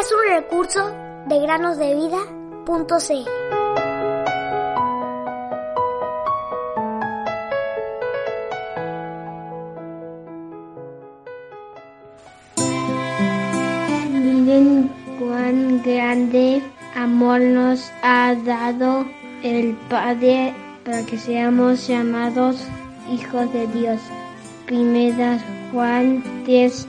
Es un recurso de granosdevida.cl. Miren cuán grande amor nos ha dado el Padre para que seamos llamados hijos de Dios. Primera Juan 10,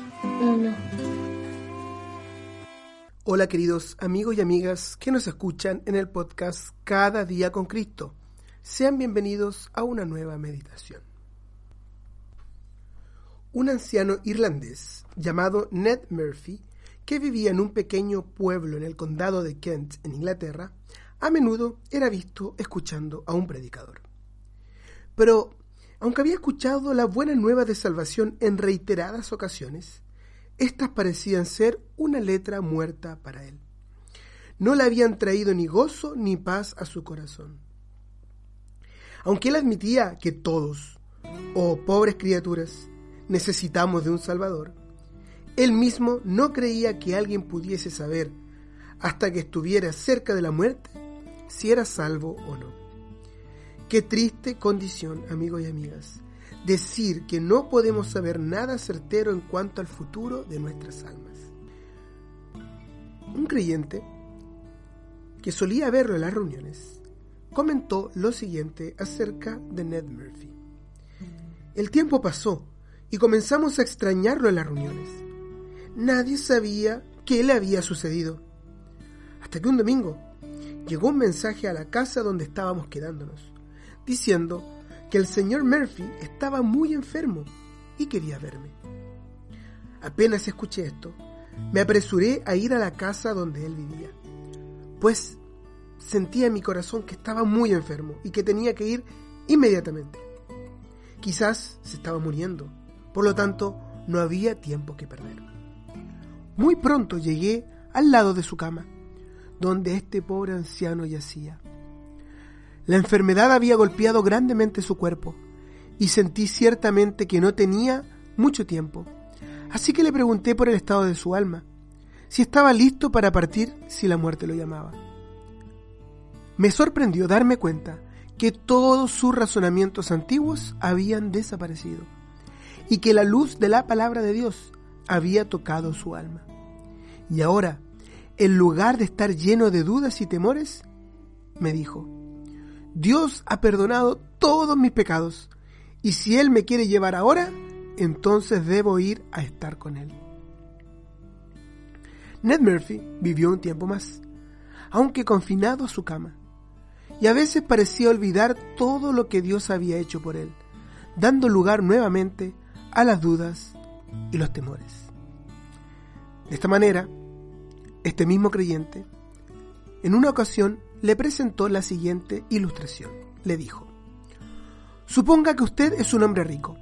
Hola queridos amigos y amigas que nos escuchan en el podcast Cada día con Cristo. Sean bienvenidos a una nueva meditación. Un anciano irlandés llamado Ned Murphy, que vivía en un pequeño pueblo en el condado de Kent, en Inglaterra, a menudo era visto escuchando a un predicador. Pero, aunque había escuchado la buena nueva de salvación en reiteradas ocasiones, estas parecían ser una letra muerta para él. No le habían traído ni gozo ni paz a su corazón. Aunque él admitía que todos, oh pobres criaturas, necesitamos de un Salvador, él mismo no creía que alguien pudiese saber, hasta que estuviera cerca de la muerte, si era salvo o no. Qué triste condición, amigos y amigas, decir que no podemos saber nada certero en cuanto al futuro de nuestras almas. Un creyente que solía verlo en las reuniones comentó lo siguiente acerca de Ned Murphy. El tiempo pasó y comenzamos a extrañarlo en las reuniones. Nadie sabía qué le había sucedido. Hasta que un domingo llegó un mensaje a la casa donde estábamos quedándonos, diciendo que el señor Murphy estaba muy enfermo y quería verme. Apenas escuché esto, me apresuré a ir a la casa donde él vivía, pues sentía en mi corazón que estaba muy enfermo y que tenía que ir inmediatamente. Quizás se estaba muriendo, por lo tanto no había tiempo que perder. Muy pronto llegué al lado de su cama, donde este pobre anciano yacía. La enfermedad había golpeado grandemente su cuerpo y sentí ciertamente que no tenía mucho tiempo. Así que le pregunté por el estado de su alma, si estaba listo para partir si la muerte lo llamaba. Me sorprendió darme cuenta que todos sus razonamientos antiguos habían desaparecido y que la luz de la palabra de Dios había tocado su alma. Y ahora, en lugar de estar lleno de dudas y temores, me dijo, Dios ha perdonado todos mis pecados, y si Él me quiere llevar ahora, entonces debo ir a estar con Él. Ned Murphy vivió un tiempo más, aunque confinado a su cama, y a veces parecía olvidar todo lo que Dios había hecho por él, dando lugar nuevamente a las dudas y los temores. De esta manera, este mismo creyente, en una ocasión le presentó la siguiente ilustración. Le dijo, Suponga que usted es un hombre rico,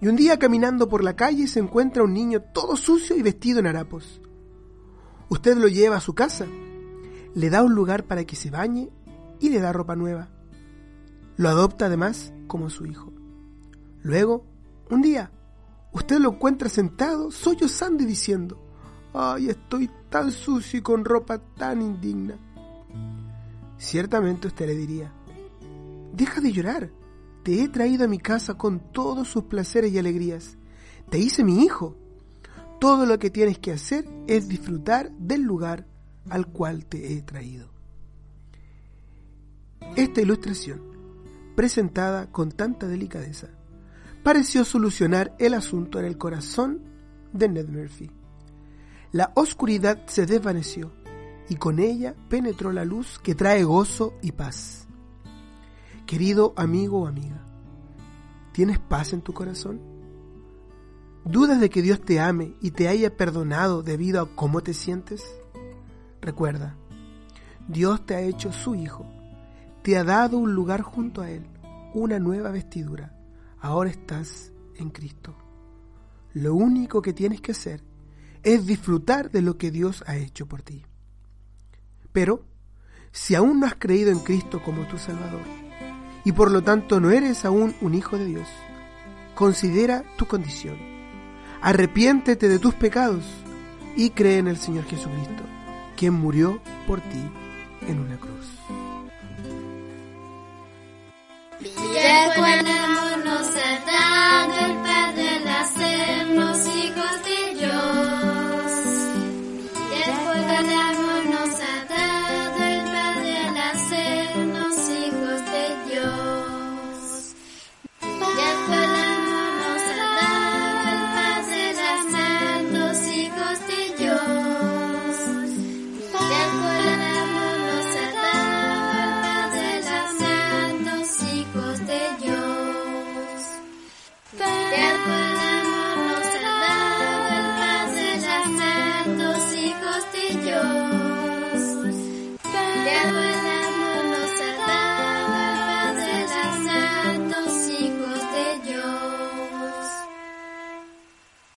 y un día caminando por la calle se encuentra un niño todo sucio y vestido en harapos. Usted lo lleva a su casa, le da un lugar para que se bañe y le da ropa nueva. Lo adopta además como su hijo. Luego, un día, usted lo encuentra sentado, sollozando y diciendo, ¡ay, estoy tan sucio y con ropa tan indigna! Ciertamente usted le diría, deja de llorar, te he traído a mi casa con todos sus placeres y alegrías, te hice mi hijo, todo lo que tienes que hacer es disfrutar del lugar al cual te he traído. Esta ilustración, presentada con tanta delicadeza, pareció solucionar el asunto en el corazón de Ned Murphy. La oscuridad se desvaneció y con ella penetró la luz que trae gozo y paz. Querido amigo o amiga, ¿Tienes paz en tu corazón? ¿Dudas de que Dios te ame y te haya perdonado debido a cómo te sientes? Recuerda, Dios te ha hecho su hijo, te ha dado un lugar junto a Él, una nueva vestidura. Ahora estás en Cristo. Lo único que tienes que hacer es disfrutar de lo que Dios ha hecho por ti. Pero, si aún no has creído en Cristo como tu Salvador, y por lo tanto no eres aún un hijo de Dios, considera tu condición. Arrepiéntete de tus pecados y cree en el Señor Jesucristo, quien murió por ti en una cruz. you.